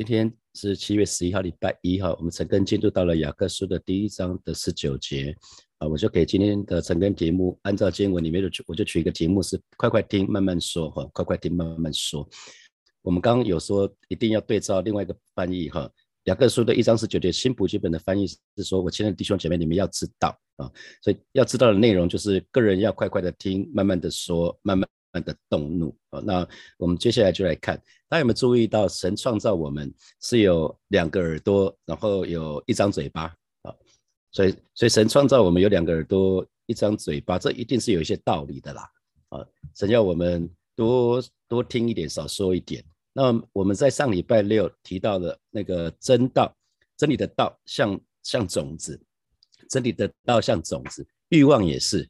今天是七月十一号，礼拜一哈，我们陈根进入到了雅各书的第一章的十九节啊，我就给今天的陈根题目，按照经文里面的，我就取一个题目是“快快听，慢慢说”哈，快快听，慢慢说。我们刚刚有说一定要对照另外一个翻译哈，雅各书的一章十九节新普基本的翻译是说，我亲爱的弟兄姐妹，你们要知道啊，所以要知道的内容就是个人要快快的听，慢慢的说，慢慢。的动怒啊，那我们接下来就来看，大家有没有注意到，神创造我们是有两个耳朵，然后有一张嘴巴啊，所以所以神创造我们有两个耳朵，一张嘴巴，这一定是有一些道理的啦啊，神要我们多多听一点，少说一点。那我们在上礼拜六提到的那个真道，真理的道像像种子，真理的道像种子，欲望也是。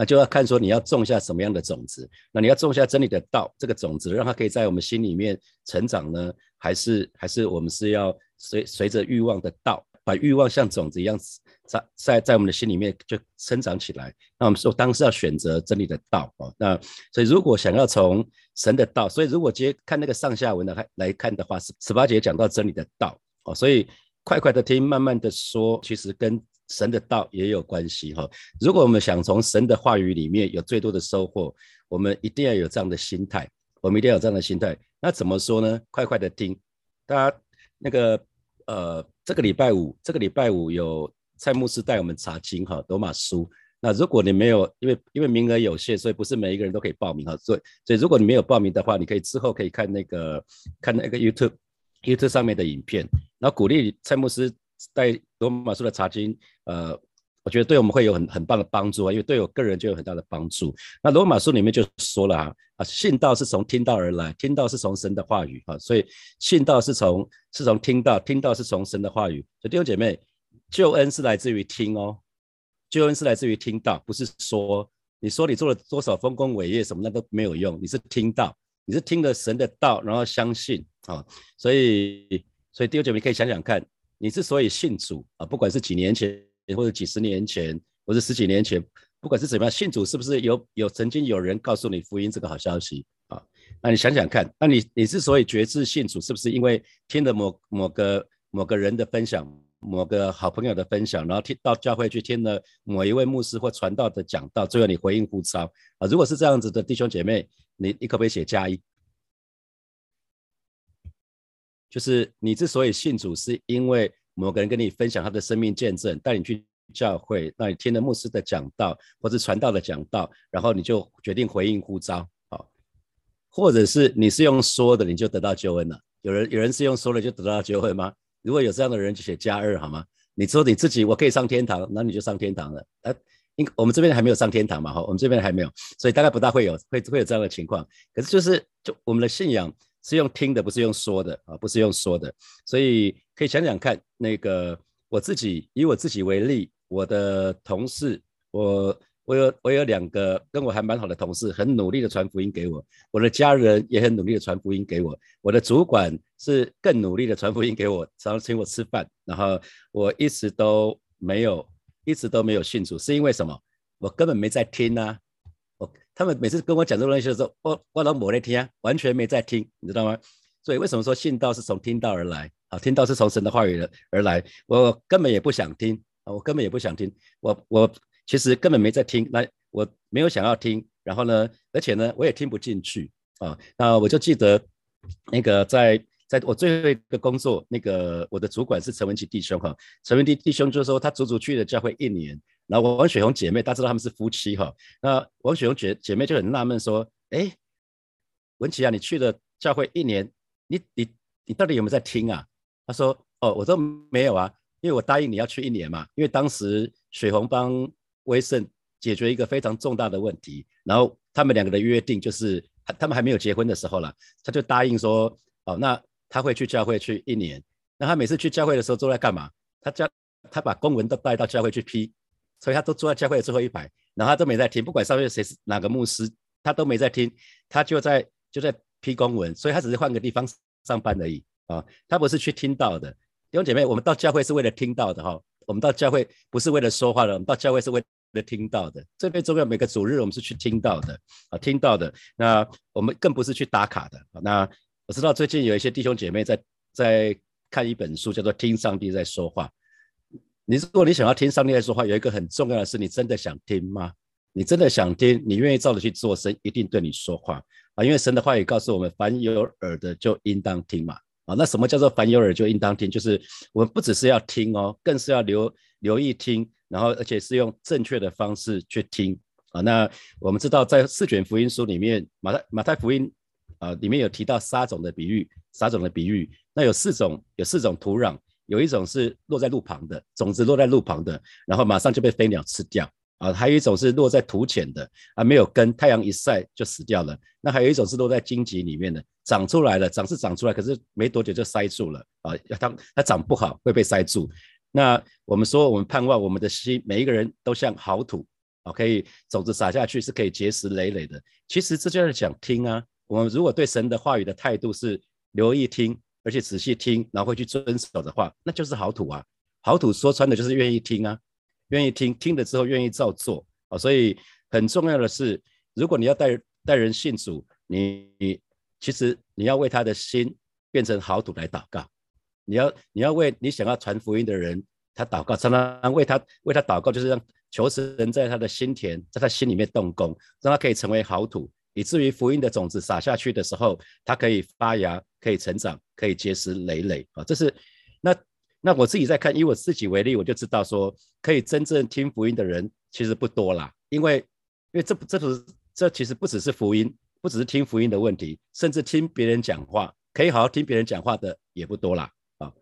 那就要看说你要种下什么样的种子。那你要种下真理的道这个种子，让它可以在我们心里面成长呢？还是还是我们是要随随着欲望的道，把欲望像种子一样在在在我们的心里面就生长起来？那我们说当时要选择真理的道啊。那所以如果想要从神的道，所以如果接看那个上下文的来看的话，十十八节讲到真理的道哦，所以快快的听，慢慢的说，其实跟。神的道也有关系哈。如果我们想从神的话语里面有最多的收获，我们一定要有这样的心态。我们一定要有这样的心态。那怎么说呢？快快的听。大家那个呃，这个礼拜五，这个礼拜五有蔡牧师带我们查经哈，罗马书。那如果你没有，因为因为名额有限，所以不是每一个人都可以报名哈。所以所以如果你没有报名的话，你可以之后可以看那个看那个 YouTube YouTube 上面的影片，然后鼓励蔡牧师。带罗马书的查经，呃，我觉得对我们会有很很棒的帮助啊，因为对我个人就有很大的帮助。那罗马书里面就说了啊，啊，信道是从听道而来，听道是从神的话语啊，所以信道是从是从听到，听到是从神的话语。所以弟兄姐妹，救恩是来自于听哦，救恩是来自于听到，不是说你说你做了多少丰功伟业什么那都没有用，你是听到，你是听了神的道，然后相信啊，所以所以弟兄姐妹可以想想看。你之所以信主啊，不管是几年前或者几十年前，或者十几年前，不管是怎么样，信主是不是有有曾经有人告诉你福音这个好消息啊？那你想想看，那你你之所以决志信主，是不是因为听了某某个某个人的分享，某个好朋友的分享，然后听到教会去听了某一位牧师或传道的讲道，最后你回应呼召啊？如果是这样子的弟兄姐妹，你你可不可以写加一？就是你之所以信主，是因为某个人跟你分享他的生命见证，带你去教会，那你听了牧师的讲道或者传道的讲道，然后你就决定回应呼召，好，或者是你是用说的，你就得到救恩了。有人有人是用说的就得到救恩吗？如果有这样的人，就写加二好吗？你说你自己我可以上天堂，那你就上天堂了。呃，应我们这边还没有上天堂嘛，哈，我们这边还没有，所以大概不大会有会会有这样的情况。可是就是就我们的信仰。是用听的，不是用说的啊，不是用说的，所以可以想想看，那个我自己以我自己为例，我的同事，我我有我有两个跟我还蛮好的同事，很努力的传福音给我，我的家人也很努力的传福音给我，我的主管是更努力的传福音给我，常常请我吃饭，然后我一直都没有，一直都没有信主，是因为什么？我根本没在听啊。他们每次跟我讲这个东西的时候，我我都没在听，完全没在听，你知道吗？所以为什么说信道是从听道而来？啊，听道是从神的话语而来，我根本也不想听啊，我根本也不想听，我我其实根本没在听，那我没有想要听，然后呢，而且呢，我也听不进去啊。那我就记得那个在在我最后一个工作，那个我的主管是陈文琪弟兄哈，陈文琪弟兄就说他足足去了教会一年。然后王雪红姐妹，大家知道他们是夫妻哈。那王雪红姐姐妹就很纳闷说：“哎，文琪啊，你去了教会一年，你你你到底有没有在听啊？”她说：“哦，我都没有啊，因为我答应你要去一年嘛。因为当时雪红帮威盛解决一个非常重大的问题，然后他们两个的约定就是他他们还没有结婚的时候了，他就答应说：哦，那他会去教会去一年。那他每次去教会的时候都在干嘛？他教他把公文都带到教会去批。”所以他都坐在教会的最后一排，然后他都没在听，不管上面谁是哪个牧师，他都没在听，他就在就在批公文，所以他只是换个地方上班而已啊，他不是去听到的。弟兄姐妹，我们到教会是为了听到的哈，我们到教会不是为了说话的，我们到教会是为了听到的。最最重要，每个主日我们是去听到的啊，听到的。那我们更不是去打卡的。那我知道最近有一些弟兄姐妹在在看一本书，叫做《听上帝在说话》。你如果你想要听上帝在说话，有一个很重要的是，你真的想听吗？你真的想听，你愿意照着去做，神一定对你说话啊！因为神的话语告诉我们，凡有耳的就应当听嘛啊！那什么叫做凡有耳就应当听？就是我们不只是要听哦，更是要留留意听，然后而且是用正确的方式去听啊！那我们知道，在四卷福音书里面，马太马太福音啊里面有提到撒种的比喻，撒种的比喻，那有四种有四种土壤。有一种是落在路旁的种子，落在路旁的，然后马上就被飞鸟吃掉啊。还有一种是落在土浅的啊，没有根，太阳一晒就死掉了。那还有一种是落在荆棘里面的，长出来了，长是长出来，可是没多久就塞住了啊。它它长不好会被塞住。那我们说，我们盼望我们的心，每一个人都像好土啊，可以种子撒下去是可以结实累累的。其实这就是讲听啊。我们如果对神的话语的态度是留意听。而且仔细听，然后会去遵守的话，那就是好土啊。好土说穿的就是愿意听啊，愿意听，听了之后愿意照做啊。所以很重要的是，如果你要带带人信主，你其实你要为他的心变成好土来祷告。你要你要为你想要传福音的人他祷告，常常为他为他祷告，就是让求神在他的心田，在他心里面动工，让他可以成为好土。以至于福音的种子撒下去的时候，它可以发芽，可以成长，可以结实累累啊！这是那那我自己在看，以我自己为例，我就知道说，可以真正听福音的人其实不多啦。因为因为这这不是这其实不只是福音，不只是听福音的问题，甚至听别人讲话，可以好好听别人讲话的也不多啦啊！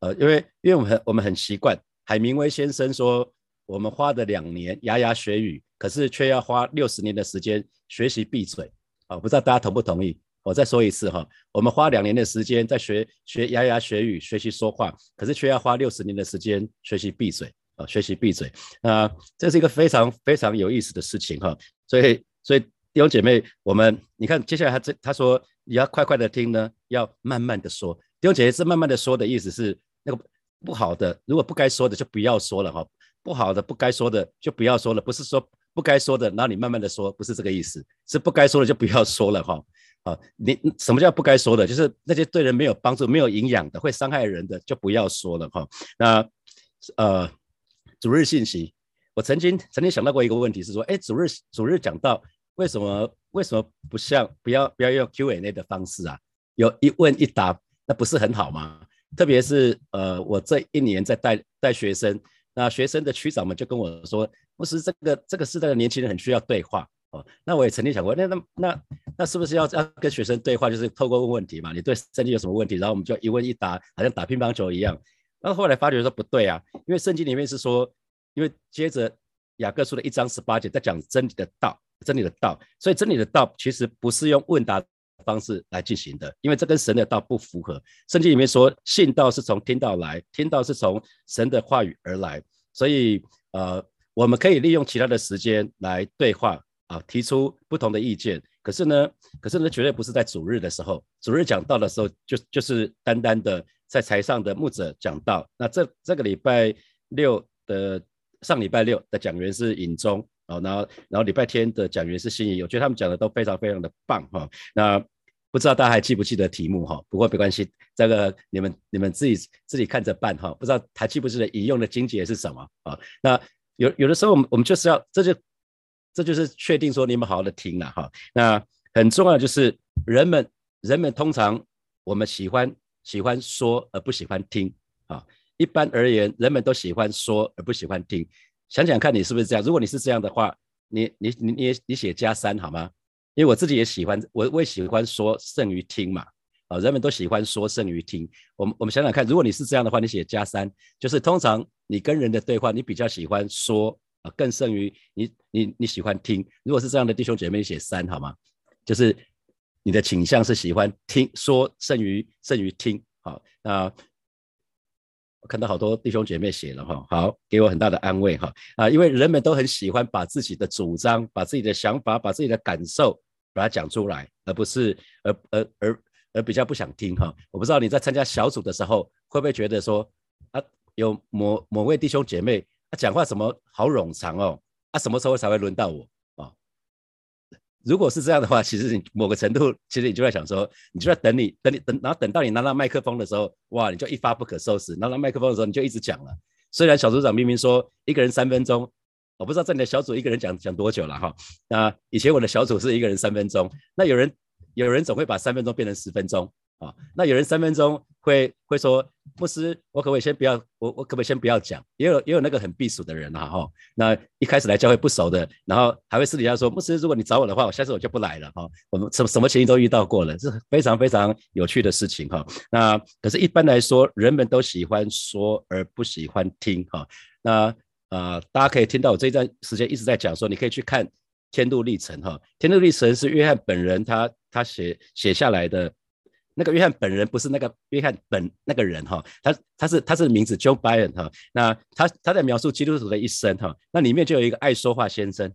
呃，因为因为我们很我们很习惯，海明威先生说，我们花的两年牙牙学语。可是却要花六十年的时间学习闭嘴啊！不知道大家同不同意？我再说一次哈，我们花两年的时间在学学牙牙学语，学习说话，可是却要花六十年的时间学习闭嘴啊！学习闭嘴啊！这是一个非常非常有意思的事情哈！所以所以弟兄姐妹，我们你看接下来他这他说你要快快的听呢，要慢慢的说。弟兄姐妹是慢慢的说的意思是那个不好的，如果不该说的就不要说了哈，不好的不该说的就不要说了，不是说。不该说的，然后你慢慢的说，不是这个意思，是不该说的就不要说了哈。啊，你什么叫不该说的？就是那些对人没有帮助、没有营养的、会伤害人的，就不要说了哈。那呃，主日信息，我曾经曾经想到过一个问题，是说，哎，主日主日讲到为什么为什么不像不要不要用 Q&A 的方式啊？有一问一答，那不是很好吗？特别是呃，我这一年在带带学生。那学生的区长们就跟我说，不是这个这个时代的年轻人很需要对话哦。那我也曾经想过，那那那那是不是要要跟学生对话，就是透过问问题嘛？你对圣经有什么问题？然后我们就一问一答，好像打乒乓球一样。那后来发觉说不对啊，因为圣经里面是说，因为接着雅各书的一章十八节在讲真理的道，真理的道，所以真理的道其实不是用问答。方式来进行的，因为这跟神的道不符合。圣经里面说，信道是从听到来，听到是从神的话语而来。所以，呃，我们可以利用其他的时间来对话啊，提出不同的意见。可是呢，可是呢，绝对不是在主日的时候。主日讲道的时候，就就是单单的在台上的牧者讲道。那这这个礼拜六的上礼拜六的讲员是尹中。哦，然后，然后礼拜天的讲员是心仪，我觉得他们讲的都非常非常的棒哈。那不知道大家还记不记得题目哈？不过没关系，这个你们你们自己自己看着办哈。不知道还记不记得引用的经节是什么啊？那有有的时候我们我们就是要这就这就是确定说你们好好的听了哈。那很重要就是人们人们通常我们喜欢喜欢说而不喜欢听啊。一般而言，人们都喜欢说而不喜欢听。想想看你是不是这样？如果你是这样的话，你你你你你写加三好吗？因为我自己也喜欢，我我也喜欢说胜于听嘛。啊，人们都喜欢说胜于听。我们我们想想看，如果你是这样的话，你写加三，就是通常你跟人的对话，你比较喜欢说更胜于你你你喜欢听。如果是这样的弟兄姐妹，写三好吗？就是你的倾向是喜欢听说胜于胜于听。好，那。我看到好多弟兄姐妹写了哈，好，给我很大的安慰哈啊，因为人们都很喜欢把自己的主张、把自己的想法、把自己的感受把它讲出来，而不是而而而而比较不想听哈。我不知道你在参加小组的时候会不会觉得说啊，有某某位弟兄姐妹他讲话怎么好冗长哦，啊，什么时候才会轮到我啊？如果是这样的话，其实你某个程度，其实你就在想说，你就在等你等你等，然后等到你拿到麦克风的时候，哇，你就一发不可收拾。拿到麦克风的时候，你就一直讲了。虽然小组长明明说一个人三分钟，我不知道在你的小组一个人讲讲多久了哈。那以前我的小组是一个人三分钟，那有人有人总会把三分钟变成十分钟。啊，那有人三分钟会会说，牧师，我可不可以先不要，我我可不可以先不要讲？也有也有那个很避暑的人啊，哈，那一开始来教会不熟的，然后还会私底下说，牧师，如果你找我的话，我下次我就不来了，哈，我们什么什么情形都遇到过了，是非常非常有趣的事情，哈。那可是，一般来说，人们都喜欢说而不喜欢听，哈。那啊，大家可以听到我这一段时间一直在讲说，你可以去看《天路历程》，哈，《天路历程》是约翰本人他他写写下来的。那个约翰本人不是那个约翰本那个人哈，他他是他是名字 Joe Biden 哈，那他他在描述基督徒的一生哈，那里面就有一个爱说话先生，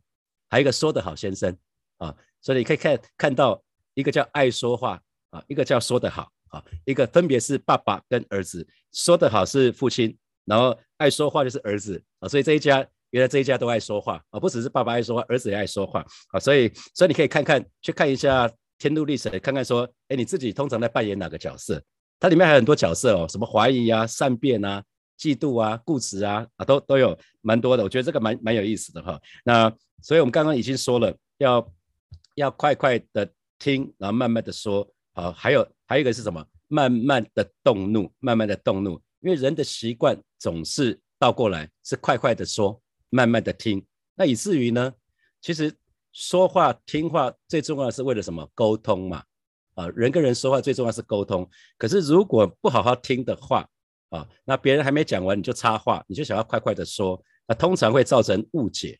还有一个说得好先生啊，所以你可以看看到一个叫爱说话啊，一个叫说得好啊，一个分别是爸爸跟儿子，说得好是父亲，然后爱说话就是儿子啊，所以这一家原来这一家都爱说话啊，不只是爸爸爱说话，儿子也爱说话啊，所以所以你可以看看去看一下。天路历程，看看说，哎，你自己通常在扮演哪个角色？它里面还有很多角色哦，什么怀疑啊、善变啊、嫉妒啊、固执啊，啊，都都有蛮多的。我觉得这个蛮蛮有意思的哈。那所以我们刚刚已经说了，要要快快的听，然后慢慢的说。好，还有还有一个是什么？慢慢的动怒，慢慢的动怒，因为人的习惯总是倒过来，是快快的说，慢慢的听。那以至于呢，其实。说话听话最重要的是为了什么？沟通嘛，啊，人跟人说话最重要是沟通。可是如果不好好听的话，啊，那别人还没讲完你就插话，你就想要快快的说，那通常会造成误解。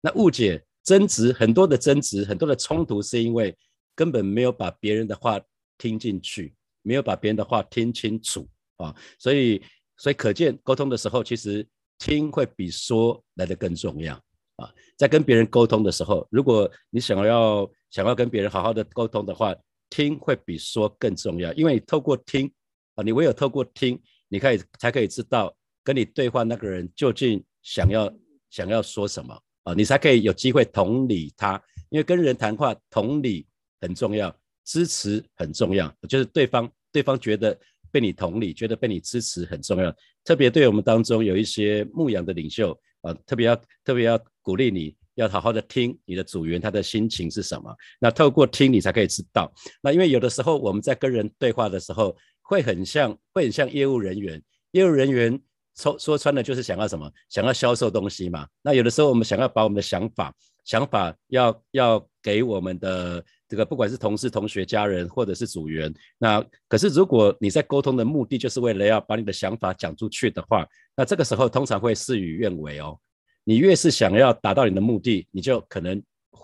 那误解、争执很多的争执、很多的冲突，是因为根本没有把别人的话听进去，没有把别人的话听清楚啊。所以，所以可见沟通的时候，其实听会比说来的更重要。啊，在跟别人沟通的时候，如果你想要想要跟别人好好的沟通的话，听会比说更重要，因为你透过听啊，你唯有透过听，你可以才可以知道跟你对话那个人究竟想要想要说什么。啊，你才可以有机会同理他，因为跟人谈话同理很重要，支持很重要，就是对方对方觉得被你同理，觉得被你支持很重要，特别对我们当中有一些牧养的领袖。啊，特别要特别要鼓励你，要好好的听你的组员他的心情是什么。那透过听你才可以知道。那因为有的时候我们在跟人对话的时候，会很像会很像业务人员。业务人员说说穿了就是想要什么？想要销售东西嘛。那有的时候我们想要把我们的想法想法要要给我们的这个不管是同事、同学、家人或者是组员。那可是如果你在沟通的目的就是为了要把你的想法讲出去的话。那这个时候通常会事与愿违哦。你越是想要达到你的目的，你就可能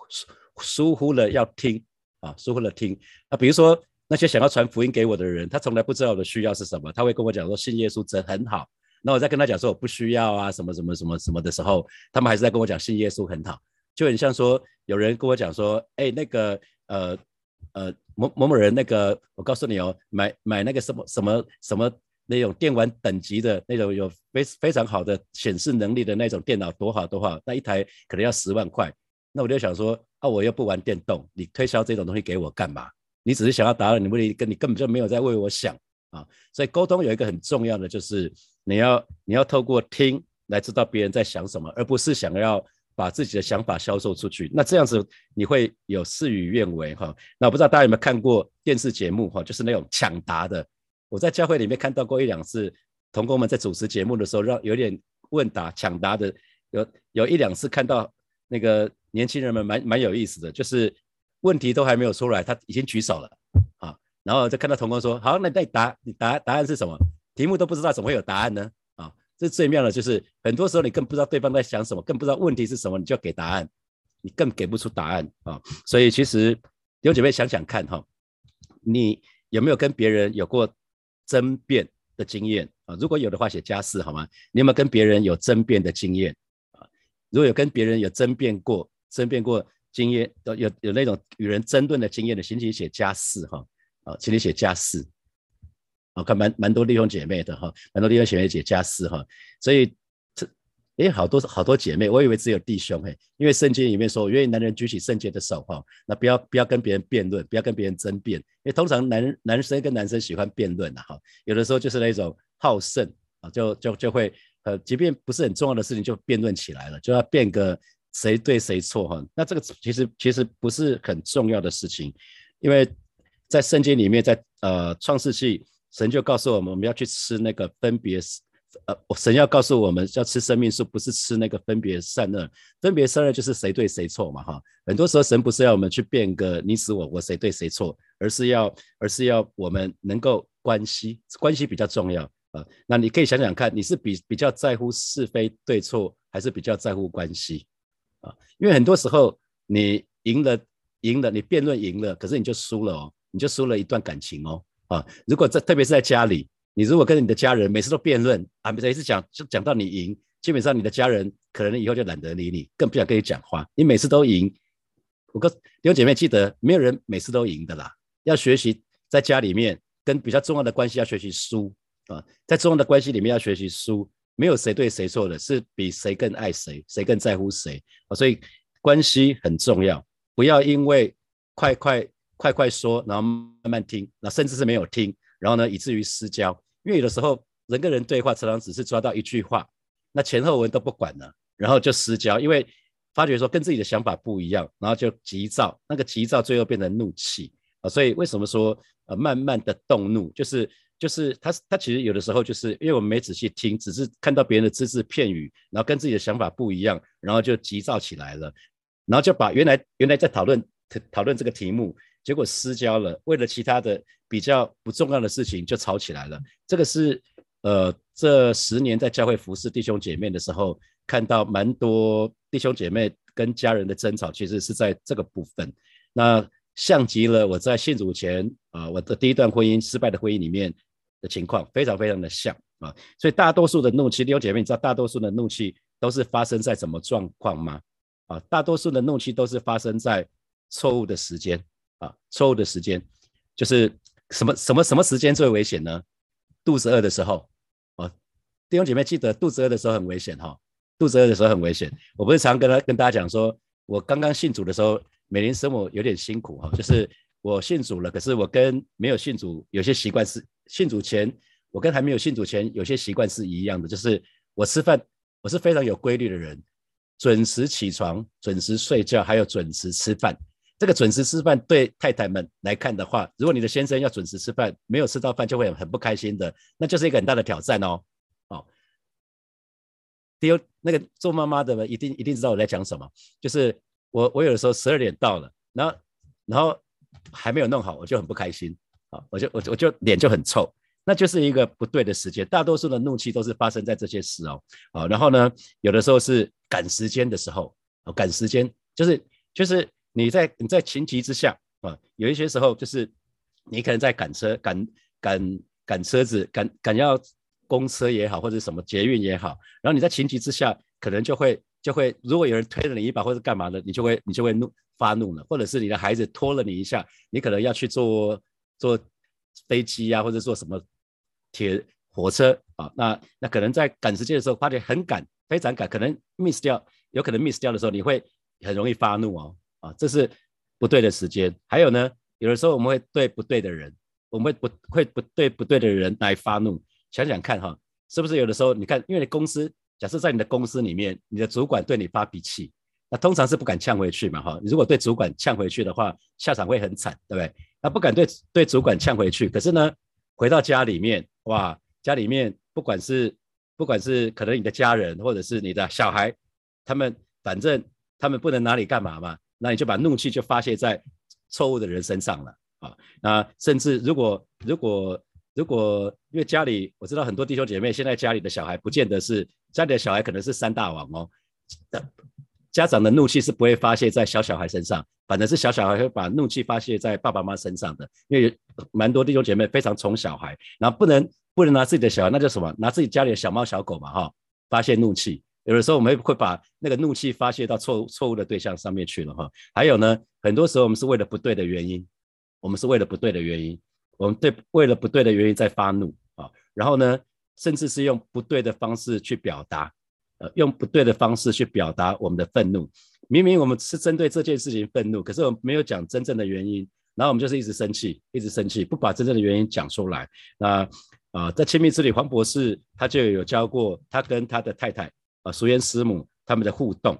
疏疏忽了要听啊，疏忽了听。那比如说那些想要传福音给我的人，他从来不知道我的需要是什么，他会跟我讲说信耶稣真很好。那我在跟他讲说我不需要啊，什么什么什么什么的时候，他们还是在跟我讲信耶稣很好，就很像说有人跟我讲说，哎，那个呃呃某某某人那个，我告诉你哦，买买那个什么什么什么。那种电玩等级的那种有非非常好的显示能力的那种电脑多好多好，那一台可能要十万块。那我就想说，啊，我又不玩电动，你推销这种东西给我干嘛？你只是想要达到你目的，跟你根本就没有在为我想啊。所以沟通有一个很重要的，就是你要你要透过听来知道别人在想什么，而不是想要把自己的想法销售出去。那这样子你会有事与愿违哈。那我不知道大家有没有看过电视节目哈，就是那种抢答的。我在教会里面看到过一两次，同工们在主持节目的时候，让有点问答抢答的，有有一两次看到那个年轻人们蛮蛮有意思的，就是问题都还没有出来，他已经举手了啊，然后就看到同工说：“好，那你答，你答答案是什么？题目都不知道，怎么会有答案呢？”啊，这最妙的，就是很多时候你更不知道对方在想什么，更不知道问题是什么，你就给答案，你更给不出答案啊。所以其实弟兄姐妹想想看哈，你有没有跟别人有过？争辩的经验啊，如果有的话写加四好吗？你有没有跟别人有争辩的经验啊？如果有跟别人有争辩过、争辩过经验，有有有那种与人争论的经验的，请你写加四哈啊，请你写加四。我看蛮蛮多弟兄姐妹的哈，蛮多弟兄姐妹写加四哈，所以哎，好多好多姐妹，我以为只有弟兄嘿，因为圣经里面说，愿意男人举起圣洁的手哈，那不要不要跟别人辩论，不要跟别人争辩，因为通常男男生跟男生喜欢辩论的哈，有的时候就是那种好胜啊，就就就会呃，即便不是很重要的事情就辩论起来了，就要辩个谁对谁错哈，那这个其实其实不是很重要的事情，因为在圣经里面，在呃创世纪，神就告诉我们，我们要去吃那个分别。呃，神要告诉我们要吃生命树，不是吃那个分别善恶。分别善恶就是谁对谁错嘛，哈。很多时候神不是要我们去变个你死我活，谁对谁错，而是要，而是要我们能够关系，关系比较重要啊。那你可以想想看，你是比比较在乎是非对错，还是比较在乎关系啊？因为很多时候你赢了，赢了，你辩论赢了，可是你就输了哦，你就输了一段感情哦，啊。如果在特别是在家里。你如果跟你的家人每次都辩论啊，每次讲就讲到你赢，基本上你的家人可能以后就懒得理你，更不想跟你讲话。你每次都赢，我跟弟兄姐妹记得，没有人每次都赢的啦。要学习在家里面跟比较重要的关系要学习输啊，在重要的关系里面要学习输，没有谁对谁错的，是比谁更爱谁，谁更在乎谁啊。所以关系很重要，不要因为快快快快说，然后慢慢听，那甚至是没有听。然后呢，以至于失焦，因为有的时候人跟人对话，常常只是抓到一句话，那前后文都不管了，然后就失焦，因为发觉说跟自己的想法不一样，然后就急躁，那个急躁最后变成怒气啊。所以为什么说呃慢慢的动怒，就是就是他他其实有的时候就是因为我们没仔细听，只是看到别人的只字片语，然后跟自己的想法不一样，然后就急躁起来了，然后就把原来原来在讨论讨论这个题目。结果私交了，为了其他的比较不重要的事情就吵起来了。这个是呃，这十年在教会服侍弟兄姐妹的时候，看到蛮多弟兄姐妹跟家人的争吵，其实是在这个部分。那像极了我在信主前啊，我的第一段婚姻失败的婚姻里面的情况，非常非常的像啊。所以大多数的怒气，弟兄姐妹，你知道大多数的怒气都是发生在什么状况吗？啊，大多数的怒气都是发生在错误的时间。啊，错误的时间就是什么什么什么时间最危险呢？肚子饿的时候，啊，弟兄姐妹记得肚子饿的时候很危险哈，肚子饿的时候很危险。我不是常跟他跟大家讲说，我刚刚信主的时候，每年生活有点辛苦哈，就是我信主了，可是我跟没有信主有些习惯是，信主前我跟还没有信主前有些习惯是一样的，就是我吃饭我是非常有规律的人，准时起床，准时睡觉，还有准时吃饭。这个准时吃饭对太太们来看的话，如果你的先生要准时吃饭，没有吃到饭就会很不开心的，那就是一个很大的挑战哦。哦，第二，那个做妈妈的一定一定知道我在讲什么，就是我我有的时候十二点到了，然后然后还没有弄好，我就很不开心啊，我就我就我就脸就很臭，那就是一个不对的时间。大多数的怒气都是发生在这些事哦。啊，然后呢，有的时候是赶时间的时候，赶时间就是就是。你在你在情急之下啊，有一些时候就是你可能在赶车、赶赶赶车子、赶赶要公车也好，或者什么捷运也好，然后你在情急之下，可能就会就会，如果有人推了你一把或者干嘛的，你就会你就会怒发怒了，或者是你的孩子拖了你一下，你可能要去坐坐飞机啊，或者坐什么铁火车啊，那那可能在赶时间的时候发觉很赶，非常赶，可能 miss 掉，有可能 miss 掉的时候，你会很容易发怒哦。这是不对的时间。还有呢，有的时候我们会对不对的人，我们会不会不对不对的人来发怒？想想看哈，是不是有的时候你看，因为你公司假设在你的公司里面，你的主管对你发脾气，那通常是不敢呛回去嘛哈。你如果对主管呛回去的话，下场会很惨，对不对？那不敢对对主管呛回去，可是呢，回到家里面，哇，家里面不管是不管是可能你的家人或者是你的小孩，他们反正他们不能拿你干嘛嘛。那你就把怒气就发泄在错误的人身上了啊！那甚至如果如果如果因为家里我知道很多弟兄姐妹现在家里的小孩不见得是家里的小孩可能是三大王哦，家长的怒气是不会发泄在小小孩身上，反正是小小孩会把怒气发泄在爸爸妈妈身上的，因为蛮多弟兄姐妹非常宠小孩，然后不能不能拿自己的小孩，那叫什么？拿自己家里的小猫小狗嘛哈，发泄怒气。有的时候我们会把那个怒气发泄到错错误的对象上面去了哈。还有呢，很多时候我们是为了不对的原因，我们是为了不对的原因，我们对为了不对的原因在发怒啊。然后呢，甚至是用不对的方式去表达呃，用不对的方式去表达我们的愤怒。明明我们是针对这件事情愤怒，可是我们没有讲真正的原因，然后我们就是一直生气，一直生气，不把真正的原因讲出来。那啊，在亲密之旅，黄博士他就有教过他跟他的太太啊，淑妍师母他们的互动。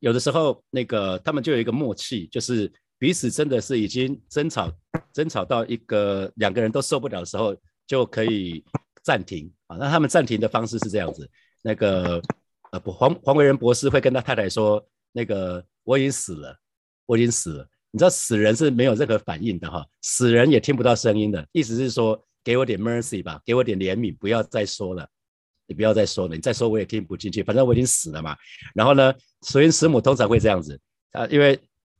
有的时候，那个他们就有一个默契，就是彼此真的是已经争吵，争吵到一个两个人都受不了的时候，就可以暂停啊。那他们暂停的方式是这样子，那个呃，不，黄黄维仁博士会跟他太太说，那个我已经死了，我已经死了。你知道死人是没有任何反应的哈，死人也听不到声音的，意思是说。给我点 mercy 吧，给我点怜悯，不要再说了，你不要再说了，你再说我也听不进去，反正我已经死了嘛。然后呢，所以师母通常会这样子啊，因为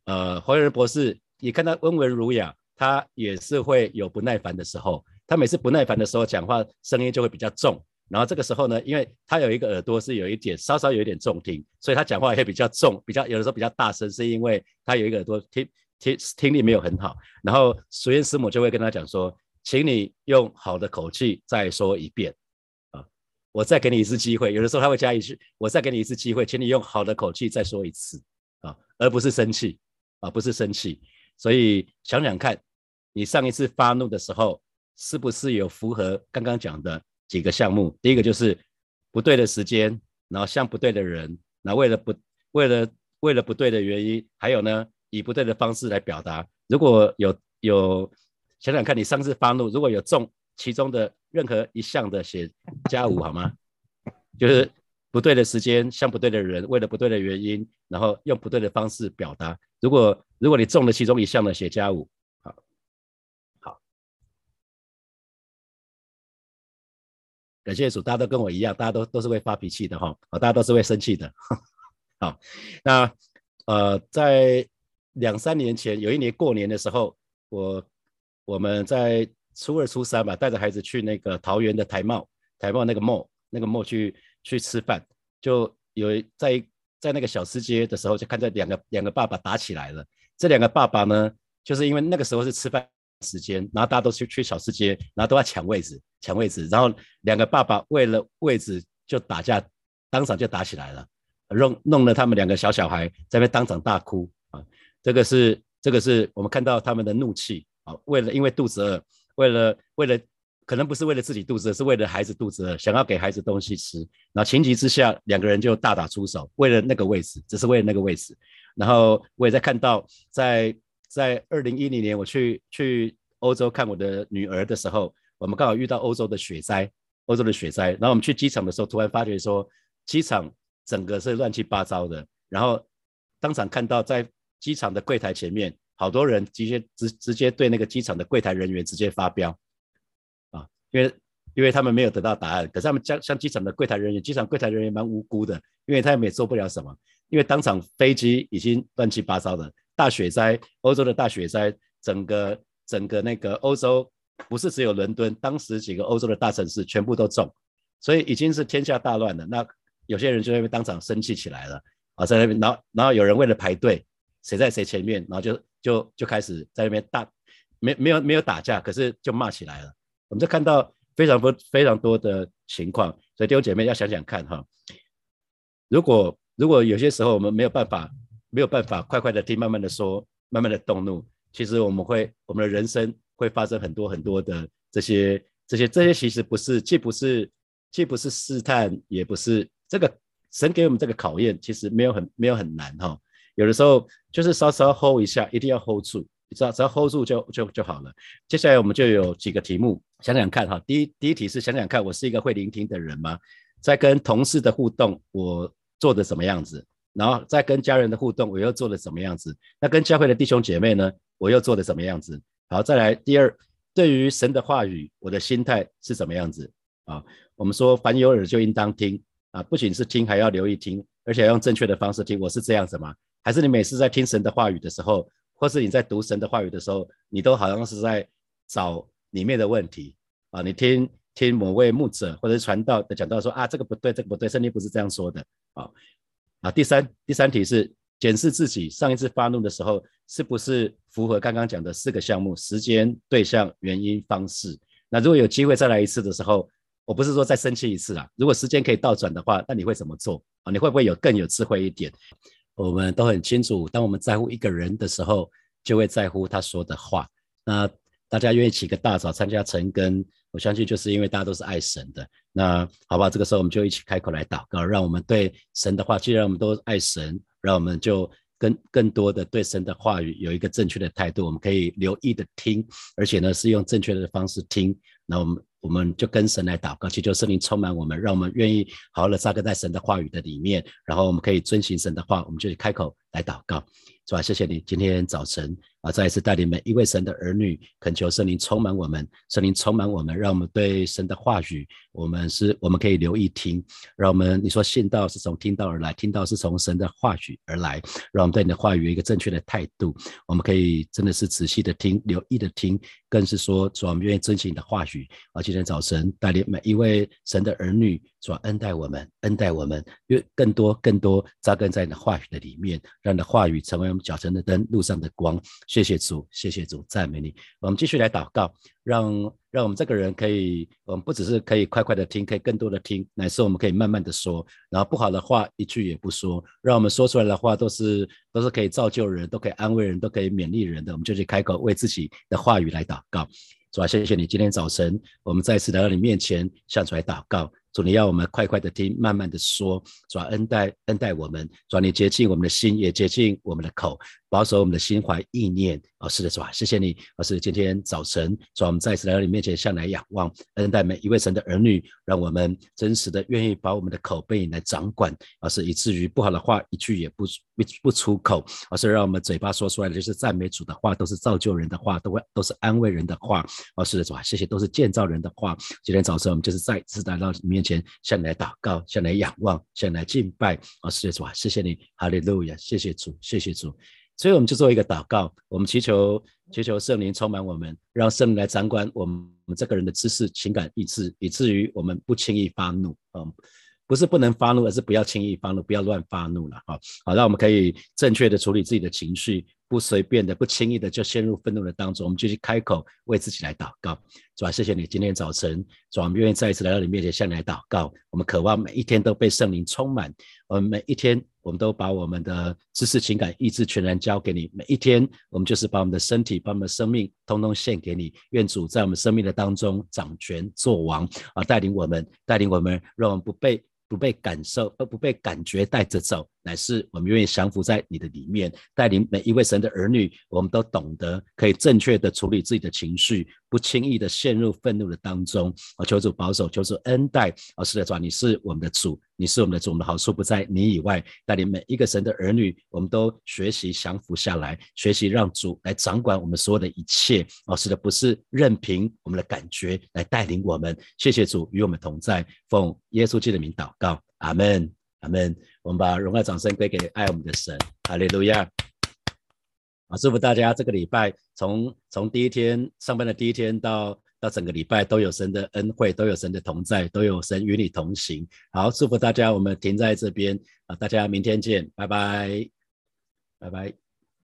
呃，黄仁博士，你看他温文儒雅，他也是会有不耐烦的时候，他每次不耐烦的时候讲话声音就会比较重。然后这个时候呢，因为他有一个耳朵是有一点稍稍有一点重听，所以他讲话也比较重，比较有的时候比较大声，是因为他有一个耳朵听听听力没有很好。然后苏燕师母就会跟他讲说。请你用好的口气再说一遍！我再给你一次机会。有的时候他会加一句：“我再给你一次机会，请你用好的口气再说一次啊，而不是生气啊，不是生气。”所以想想看，你上一次发怒的时候，是不是有符合刚刚讲的几个项目？第一个就是不对的时间，然后像不对的人，那为了不为了为了不对的原因，还有呢，以不对的方式来表达。如果有有。想想看，你上次发怒，如果有中其中的任何一项的写加五好吗？就是不对的时间，像不对的人，为了不对的原因，然后用不对的方式表达。如果如果你中了其中一项的写加五，好，好，感谢主，大家都跟我一样，大家都都是会发脾气的哈，啊，大家都是会生气的。好，那呃，在两三年前，有一年过年的时候，我。我们在初二、初三吧，带着孩子去那个桃园的台茂，台茂那个茂，那个茂去去吃饭，就有在在那个小吃街的时候，就看到两个两个爸爸打起来了。这两个爸爸呢，就是因为那个时候是吃饭时间，然后大家都去去小吃街，然后都要抢位置，抢位置，然后两个爸爸为了位置就打架，当场就打起来了，弄弄了他们两个小小孩在那边当场大哭啊！这个是这个是我们看到他们的怒气啊。为了因为肚子饿，为了为了可能不是为了自己肚子饿，是为了孩子肚子饿，想要给孩子东西吃。然后情急之下，两个人就大打出手，为了那个位置，只是为了那个位置。然后我也在看到，在在二零一零年我去去欧洲看我的女儿的时候，我们刚好遇到欧洲的雪灾，欧洲的雪灾。然后我们去机场的时候，突然发觉说机场整个是乱七八糟的。然后当场看到在机场的柜台前面。好多人直接直直接对那个机场的柜台人员直接发飙啊，因为因为他们没有得到答案，可是他们像像机场的柜台人员，机场柜台人员蛮无辜的，因为他们也做不了什么，因为当场飞机已经乱七八糟的，大雪灾，欧洲的大雪灾，整个整个那个欧洲不是只有伦敦，当时几个欧洲的大城市全部都中，所以已经是天下大乱了。那有些人就那边当场生气起来了啊，在那边，然后然后有人为了排队，谁在谁前面，然后就。就就开始在那边打，没没有没有打架，可是就骂起来了。我们就看到非常多非常多的情况，所以弟兄姐妹要想想看哈。如果如果有些时候我们没有办法没有办法快快的听，慢慢的说，慢慢的动怒，其实我们会我们的人生会发生很多很多的这些这些这些，其实不是既不是既不是试探，也不是这个神给我们这个考验，其实没有很没有很难哈。有的时候就是稍稍 hold 一下，一定要 hold 住，只要，只要 hold 住就就就好了。接下来我们就有几个题目，想想看哈。第一第一题是想想看，我是一个会聆听的人吗？在跟同事的互动，我做的什么样子？然后在跟家人的互动，我又做的什么样子？那跟教会的弟兄姐妹呢，我又做的什么样子？好，再来第二，对于神的话语，我的心态是怎么样子？啊，我们说凡有耳就应当听啊，不仅是听，还要留意听，而且要用正确的方式听。我是这样子吗？还是你每次在听神的话语的时候，或是你在读神的话语的时候，你都好像是在找里面的问题啊？你听听某位牧者或者是传道的讲到说啊，这个不对，这个不对，圣经不是这样说的啊啊。第三第三题是检视自己上一次发怒的时候是不是符合刚刚讲的四个项目：时间、对象、原因、方式。那如果有机会再来一次的时候，我不是说再生气一次啊。如果时间可以倒转的话，那你会怎么做啊？你会不会有更有智慧一点？我们都很清楚，当我们在乎一个人的时候，就会在乎他说的话。那大家愿意起个大早参加晨更，我相信就是因为大家都是爱神的。那好吧，这个时候我们就一起开口来祷告，让我们对神的话，既然我们都爱神，让我们就更更多的对神的话语有一个正确的态度，我们可以留意的听，而且呢是用正确的方式听。那我们我们就跟神来祷告，祈求圣灵充满我们，让我们愿意好好的扎根在神的话语的里面，然后我们可以遵行神的话，我们就开口来祷告。是吧？谢谢你今天早晨啊，再一次带领每一位神的儿女，恳求圣灵充满我们，圣灵充满我们，让我们对神的话语，我们是我们可以留意听，让我们你说信道是从听到而来，听到是从神的话语而来，让我们对你的话语有一个正确的态度，我们可以真的是仔细的听，留意的听，更是说主，我们愿意遵循你的话语啊。且早晨带领每一位神的儿女，主恩待我们，恩待我们，越更多更多扎根在你的话语的里面，让你的话语成为我们。脚前的灯，路上的光。谢谢主，谢谢主，赞美你。我们继续来祷告，让让我们这个人可以，我们不只是可以快快的听，可以更多的听，乃是我们可以慢慢的说。然后不好的话一句也不说，让我们说出来的话都是都是可以造就人，都可以安慰人，都可以勉励人的。我们就去开口为自己的话语来祷告。主啊，谢谢你，今天早晨我们再次来到你面前，向主来祷告。主，你要我们快快的听，慢慢的说。主啊恩待恩待我们，主啊你洁净我们的心，也洁净我们的口，保守我们的心怀意念。哦，是的，主啊，谢谢你。哦是今天早晨，主啊我们再次来到你面前，向来仰望，恩待每一位神的儿女，让我们真实的愿意把我们的口被你来掌管，而是以至于不好的话一句也不不不出口，而是让我们嘴巴说出来的就是赞美主的话，都是造就人的话，都会都是安慰人的话。哦，是的，主啊，谢谢，都是建造人的话。今天早晨我们就是再次来到你面前，向你来祷告，向你来仰望，向你来敬拜。哦，是的，主啊，谢谢你，哈利路亚，谢谢主，谢谢主。所以我们就做一个祷告，我们祈求祈求圣灵充满我们，让圣灵来掌管我们我们这个人的知识、情感、意志，以至于我们不轻易发怒。嗯，不是不能发怒，而是不要轻易发怒，不要乱发怒了。哈，好，让我们可以正确的处理自己的情绪。不随便的、不轻易的就陷入愤怒的当中，我们就去开口为自己来祷告，主啊，谢谢你今天早晨，主啊，我们愿意再一次来到你面前向你来祷告。我们渴望每一天都被圣灵充满，我们每一天我们都把我们的知识、情感、意志全然交给你。每一天我们就是把我们的身体、把我们的生命通通献给你。愿主在我们生命的当中掌权作王啊，带领我们，带领我们，让我们不被。不被感受，而不被感觉带着走，乃是我们愿意降服在你的里面，带领每一位神的儿女，我们都懂得可以正确的处理自己的情绪，不轻易的陷入愤怒的当中。啊，求主保守，求主恩待。啊，是的，主，你是我们的主。你是我们的主，我们好处不在你以外。带领每一个神的儿女，我们都学习降服下来，学习让主来掌管我们所有的一切。哦，是的，不是任凭我们的感觉来带领我们。谢谢主与我们同在，奉耶稣基督的名祷告，阿门，阿门。我们把荣耀掌声归给爱我们的神，哈利路亚。啊，祝福大家这个礼拜从从第一天上班的第一天到。到整个礼拜都有神的恩惠，都有神的同在，都有神与你同行。好，祝福大家，我们停在这边啊，大家明天见，拜拜，拜拜。